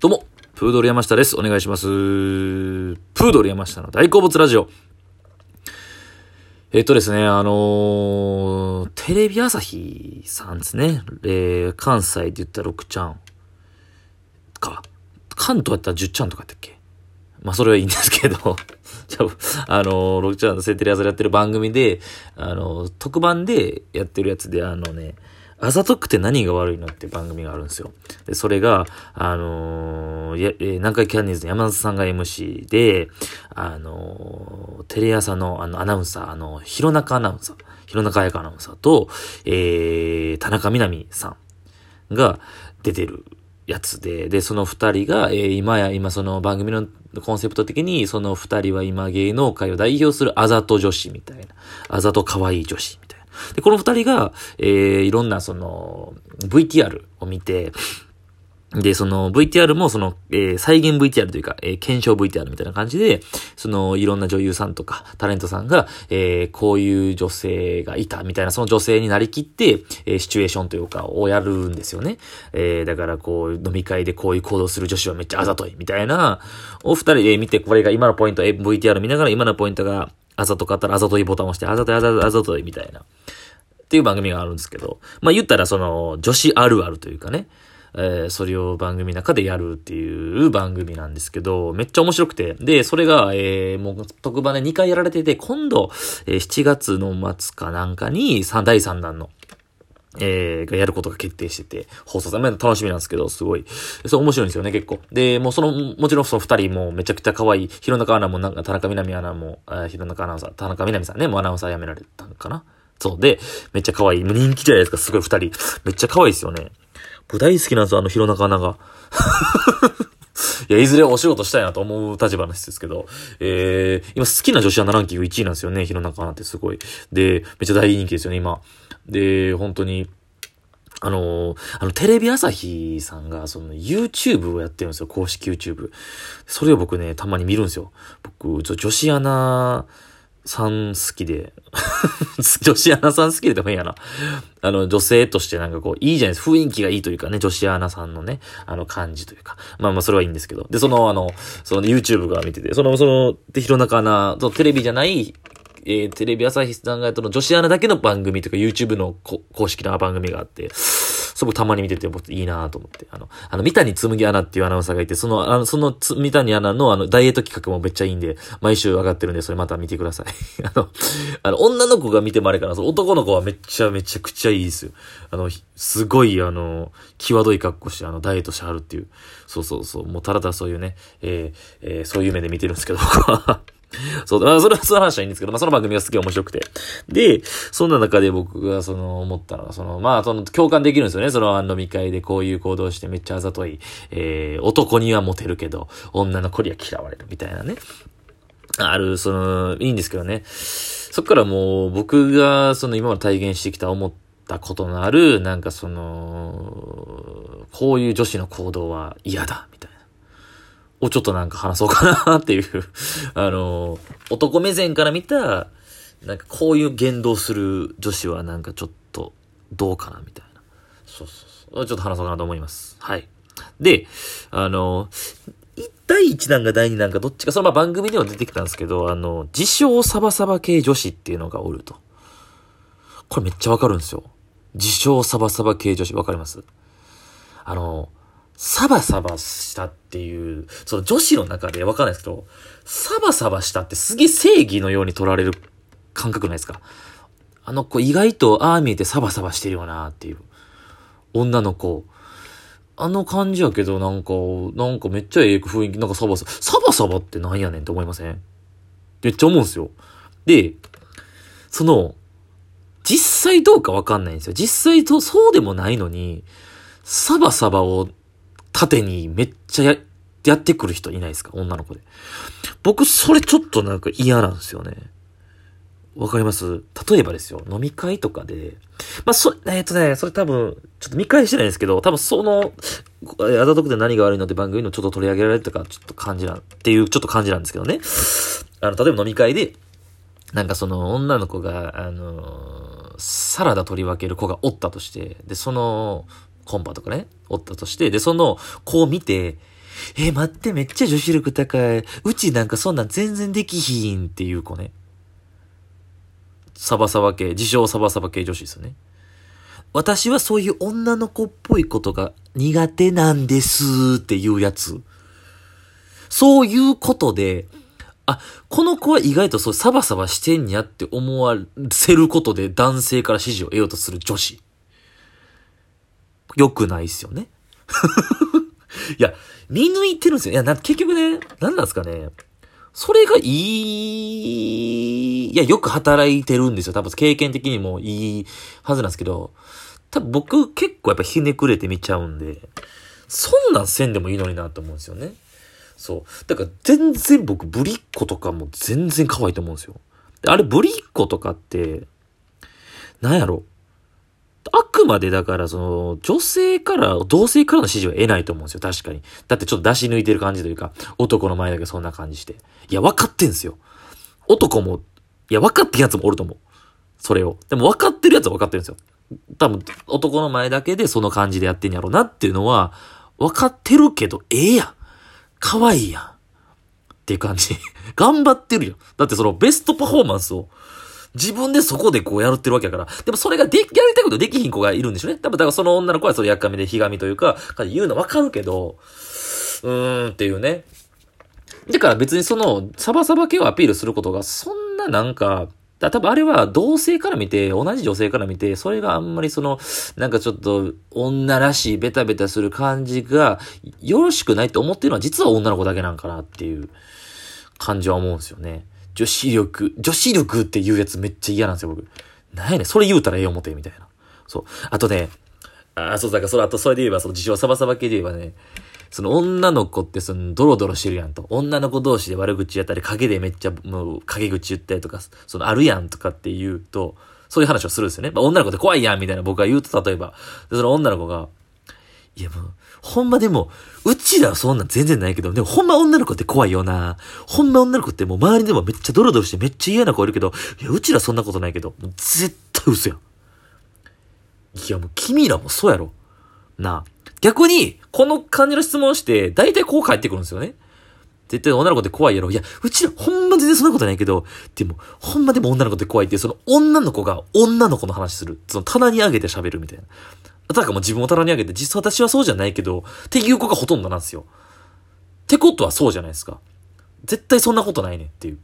どうも、プードル山下です。お願いします。プードル山下の大好物ラジオ。えっとですね、あのー、テレビ朝日さんですね。えー、関西で言ったら6ちゃんか。関東やったら10ちゃんとかやったっけ？まあ、それはいいんですけど、じゃあ、あのー、6ちゃんのセテレ朝でやってる番組で、あのー、特番でやってるやつで、あのね、あざとくて何が悪いのっていう番組があるんですよ。で、それが、あのー、や、え、南海キャンディーズの山里さんが MC で、あのー、テレ朝のあの、アナウンサー、あの、弘中アナウンサー、弘中彩香アナウンサーと、えー、田中みな実さんが出てるやつで、で、その二人が、えー、今や、今その番組のコンセプト的に、その二人は今芸能界を代表するあざと女子みたいな、あざと可愛い女子みたいな。で、この二人が、えー、いろんなその、VTR を見て、で、その VTR もその、えー、再現 VTR というか、えー、検証 VTR みたいな感じで、そのいろんな女優さんとかタレントさんが、えー、こういう女性がいたみたいな、その女性になりきって、えー、シチュエーションというかをやるんですよね。えー、だからこう、飲み会でこういう行動する女子はめっちゃあざといみたいな、お二人で見て、これが今のポイント、え VTR 見ながら今のポイントがあざとかったらあざといボタンを押して、あざといあざといあざといみたいな。っていう番組があるんですけど、まあ言ったらその女子あるあるというかね、えー、それを番組の中でやるっていう番組なんですけど、めっちゃ面白くて。で、それが、えー、もう特番で2回やられてて、今度、えー、7月の末かなんかに、第3弾の、えー、がやることが決定してて、放送され楽しみなんですけど、すごい。そう、面白いんですよね、結構。で、もうその、もちろんその二人もめちゃくちゃ可愛い。弘中アナもなんか、田中みな実アナも、あ弘中アナウンサー、田中みな実さんね、もうアナウンサー辞められたんかなそうで、めっちゃ可愛い。人気じゃないですか、すごい二人。めっちゃ可愛いですよね。僕大好きなんですよ、あの弘中アナが。いや、いずれお仕事したいなと思う立場の人ですけど、えー、今好きな女子アナランキング1位なんですよね、弘中アナってすごい。で、めっちゃ大人気ですよね、今。で、本当に、あのー、あの、テレビ朝日さんが、その、YouTube をやってるんですよ、公式 YouTube。それを僕ね、たまに見るんですよ。僕、女子アナ、さん好きで 女子アナさん好きででもいいやな。あの、女性としてなんかこう、いいじゃないですか。雰囲気がいいというかね、女子アナさんのね、あの感じというか。まあまあ、それはいいんですけど。で、その、あの、その YouTube が見てて、その、その、で、弘中アナ、テレビじゃない、えー、テレビ朝日さんがやったの女子アナだけの番組というか YouTube の公式な番組があって、すごくたまに見てて、僕いいなと思って。あの、あの、三谷紬アナっていうアナウンサーがいて、その、あの、その三谷アナのあの、ダイエット企画もめっちゃいいんで、毎週上がってるんで、それまた見てください。あの、あの、女の子が見てもあれかな、その男の子はめっちゃめちゃくちゃいいですよ。あの、すごい、あの、際どい格好して、あの、ダイエットしはるっていう。そうそうそう。もうただただそういうね、えー、えー、そういう目で見てるんですけど、僕は。そう、まあ、それは、その話はいいんですけど、まあ、その番組がすげえ面白くて。で、そんな中で僕が、その、思ったのは、その、まあ、その、共感できるんですよね。その、飲み会でこういう行動してめっちゃあざとい、えー、男にはモテるけど、女の子には嫌われるみたいなね。ある、その、いいんですけどね。そっからもう、僕が、その、今まで体現してきた思ったことのある、なんかその、こういう女子の行動は嫌だ、みたいな。をちょっとなんか話そうかなっていう あの、男目線から見た、なんかこういう言動する女子はなんかちょっとどうかなみたいな。そうそうそう。ちょっと話そうかなと思います。はい。で、あの、第1弾が第2弾かどっちか、そのま番組では出てきたんですけど、あの、自称サバサバ系女子っていうのがおると。これめっちゃわかるんですよ。自称サバサバ系女子わかります？あの、サバサバしたっていう、その女子の中でわかんないですけど、サバサバしたってすげえ正義のように取られる感覚ないですか？あの子意外とああ見えてサバサバしてるよなっていう。女の子。あの感じやけどなんか、なんかめっちゃええ雰囲気、なんかサバサバ、サバサバってなんやねんって思いません？めっちゃ思うんですよ。で、その、実際どうかわかんないんですよ。実際とそうでもないのに、サバサバを縦にめっちゃや、やってくる人いないですか？女の子で。僕、それちょっとなんか嫌なんですよね。わかります？例えばですよ、飲み会とかで、まあ、そ、えっ、ー、とね、それ多分、ちょっと見返してないんですけど、多分その、あざとくて何が悪いのって番組のちょっと取り上げられたか、ちょっと感じな、っていう、ちょっと感じなんですけどね。あの、例えば飲み会で、なんかその女の子が、あのサラダ取り分ける子がおったとして、で、その、コンパとかね、おったとして、で、その子を見て、え、待って、めっちゃ女子力高い。うちなんかそんなん全然できひんっていう子ね。サバサバ系、自称サバサバ系女子ですよね。私はそういう女の子っぽいことが苦手なんですっていうやつ。そういうことで、あ、この子は意外とそうサバサバしてんやって思わせることで男性から支持を得ようとする女子。良くないっすよね。いや、見抜いてるんですよ。いや、な、結局ね、何なんですかね。それがいい、いや、よく働いてるんですよ。多分経験的にもいいはずなんですけど、多分僕結構やっぱひねくれて見ちゃうんで、そんなんせんでもいいのになと思うんですよね。そう。だから全然僕ブリッコとかも全然可愛いと思うんですよ。あれブリッコとかって、なんやろあくまでだからその、女性から、同性からの指示は得ないと思うんですよ、確かに。だってちょっと出し抜いてる感じというか、男の前だけそんな感じして。いや、分かってんすよ。男も、いや、分かってるやつもおると思う。それを。でも分かってるやつは分かってるんですよ。多分、男の前だけでその感じでやってんやろうなっていうのは、分かってるけど、ええやん。可愛いやん。っていう感じ。頑張ってるよ。だってそのベストパフォーマンスを、自分でそこでこうやるってるわけやから。でもそれがで、やりたいことできひん子がいるんでしょうね。多分だからその女の子はそれやっかみでひがみというか、言うのわかるけど、うーんっていうね。だから別にその、サバサバ系をアピールすることが、そんななんか、だ多分あれは同性から見て、同じ女性から見て、それがあんまりその、なんかちょっと女らしいベタベタする感じがよろしくないって思ってるのは実は女の子だけなんかなっていう感じは思うんですよね。女子力、女子力って言うやつめっちゃ嫌なんですよ、僕。なんやねん、それ言うたらええ思て、みたいな。そう。あとね、あ、そう、だからそれ、あとそれで言えば、その自称サバサバ系で言えばね、その女の子ってそのドロドロしてるやんと。女の子同士で悪口やったり、陰でめっちゃもう陰口言ったりとか、そのあるやんとかって言うと、そういう話をするんですよね。まあ、女の子って怖いやんみたいな僕が言うと、例えば。で、その女の子が、いやもう、ほんまでも、うちらはそんなん全然ないけど、でもほんま女の子って怖いよな。ほんま女の子ってもう周りでもめっちゃドロドロしてめっちゃ嫌な子いるけど、いや、うちらそんなことないけど、絶対嘘やん。いや、もう君らもそうやろ。なあ。逆に、この感じの質問して、大体こう返ってくるんですよね。絶対女の子って怖いやろ。いや、うちらほんま全然そんなことないけど、でも、ほんまでも女の子って怖いって、その女の子が女の子の話する。その棚に上げて喋るみたいな。だかも自分を棚に上げて、実際私はそうじゃないけど、っていう子がほとんどなんですよ。ってことはそうじゃないですか。絶対そんなことないねっていう。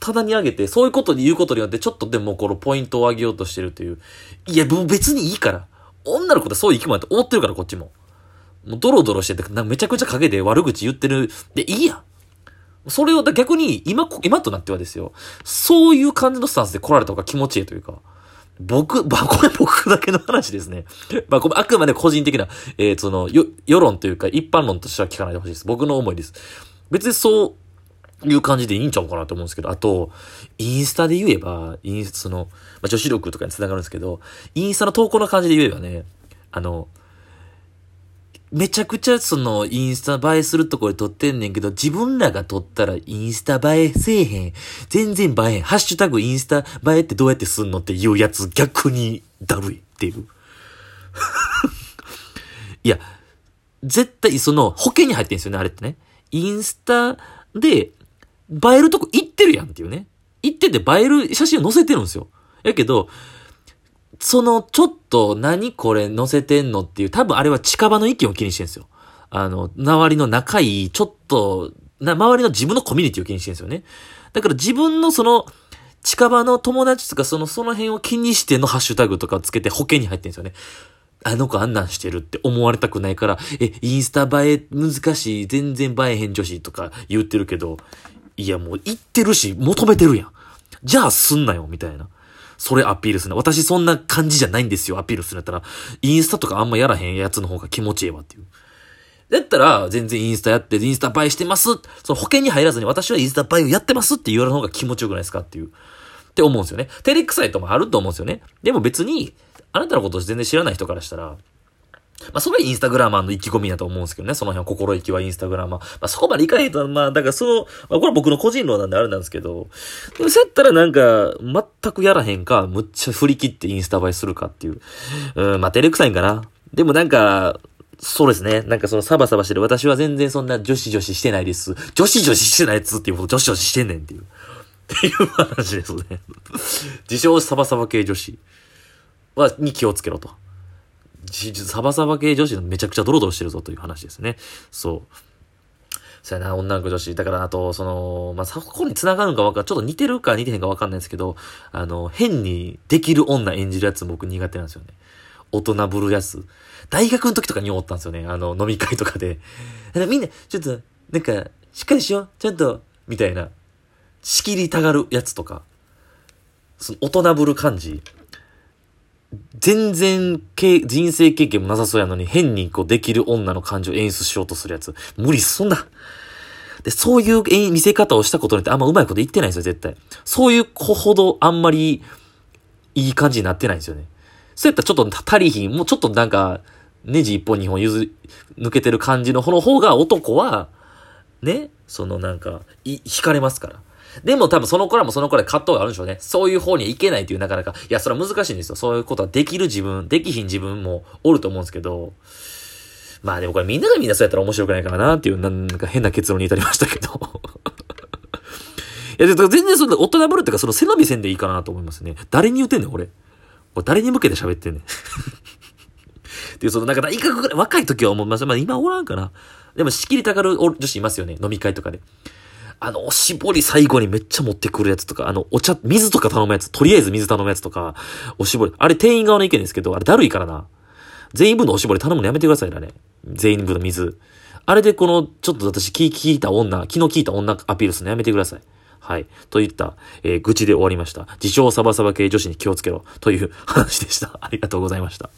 棚に上げて、そういうことで言うことによって、ちょっとでもこのポイントを上げようとしてるという。いや、もう別にいいから。女の子ってそういう生き物だと思ってるから、こっちも。もうドロドロしてて、めちゃくちゃ陰で悪口言ってる。で、いいや。それを逆に、今、今となってはですよ。そういう感じのスタンスで来られた方が気持ちいいというか。僕、ま、これ僕だけの話ですね。まあ、これあくまで個人的な、えー、その、よ、世論というか、一般論としては聞かないでほしいです。僕の思いです。別にそういう感じでいいんちゃうかなと思うんですけど、あと、インスタで言えば、インスタ、その、まあ、女子力とかに繋がるんですけど、インスタの投稿の感じで言えばね、あの、めちゃくちゃそのインスタ映えするとこで撮ってんねんけど、自分らが撮ったらインスタ映えせえへん。全然映えへん。ハッシュタグインスタ映えってどうやってすんのっていうやつ逆にだるいっていう。いや、絶対その保険に入ってんすよね、あれってね。インスタで映えるとこ行ってるやんっていうね。行ってて映える写真を載せてるんですよ。やけど、その、ちょっと、何これ載せてんのっていう、多分あれは近場の意見を気にしてるんですよ。あの、周りの仲いい、ちょっと、な、周りの自分のコミュニティを気にしてるんですよね。だから自分のその、近場の友達とか、その、その辺を気にしてのハッシュタグとかをつけて保険に入ってるんですよね。あの子あんなんしてるって思われたくないから、え、インスタ映え難しい、全然映えへん女子とか言ってるけど、いやもう言ってるし、求めてるやん。じゃあすんなよ、みたいな。それアピールするな。私そんな感じじゃないんですよ、アピールするんだったら。インスタとかあんまやらへんやつの方が気持ちええわっていう。だったら、全然インスタやって、インスタ映えしてます。その保険に入らずに私はインスタ映えをやってますって言われる方が気持ちよくないですかっていう。って思うんですよね。照れくさいともあると思うんですよね。でも別に、あなたのこと全然知らない人からしたら、まあ、それインスタグラマーの意気込みだと思うんですけどね。その辺は心意気はインスタグラマー。まあ、そこまでいかへんと、まあ、だからその、まあ、これは僕の個人論なんであれなんですけど、そうやったらなんか、全くやらへんか、むっちゃ振り切ってインスタ映えするかっていう。うん、まあ、照れくさいんかな。でもなんか、そうですね。なんかそのサバサバしてる。私は全然そんな女子女子してないです。女子女子してないやつっていうこと女子女子してんねんっていう。っていう話ですね。自称サバサバ系女子は、に気をつけろと。サバサバ系女子のめちゃくちゃドロドロしてるぞという話ですね。そう。そうやな、女の子女子。だから、あと、その、まあ、そこに繋がるのかわかんちょっと似てるか似てへんかわかんないですけど、あの、変にできる女演じるやつ僕苦手なんですよね。大人ぶるやつ。大学の時とかに思ったんですよね。あの、飲み会とかで。みんな、ちょっと、なんか、しっかりしよう。ちゃんと、みたいな。仕切りたがるやつとか。その、大人ぶる感じ。全然、人生経験もなさそうやのに、変にこう、できる女の感情を演出しようとするやつ。無理そんな。で、そういう見せ方をしたことによってあんまうまいこと言ってないんですよ、絶対。そういう子ほどあんまりいい感じになってないんですよね。そうやったらちょっと足りひん、もうちょっとなんか、ネジ一本二本譲抜けてる感じの方が男は、ね、そのなんか、い、惹かれますから。でも多分その子らもその子らで葛藤があるんでしょうね。そういう方にはいけないっていうなかなか、いや、それは難しいんですよ。そういうことはできる自分、できひん自分もおると思うんですけど、まあでもこれみんながみんなそうやったら面白くないからなっていう、なんか変な結論に至りましたけど。いや、全然その大人ぶるっていうか、その背伸びせんでいいかなと思いますね。誰に言ってんねん、俺。俺誰に向けて喋ってんねん。っていう、その、なんか、いかぐらい、若い時は思います。まあ今おらんかな。でも仕切りたがる女子いますよね。飲み会とかで。あの、おしぼり最後にめっちゃ持ってくるやつとか、あの、お茶、水とか頼むやつ、とりあえず水頼むやつとか、おしぼり。あれ店員側の意見ですけど、あれだるいからな。全員分のおしぼり頼むのやめてくださいね、あれ。全員分の水。あれでこの、ちょっと私気聞いた女、気の利いた女アピールするのやめてください。はい。といった、えー、愚痴で終わりました。自称サバサバ系女子に気をつけろ。という話でした。ありがとうございました。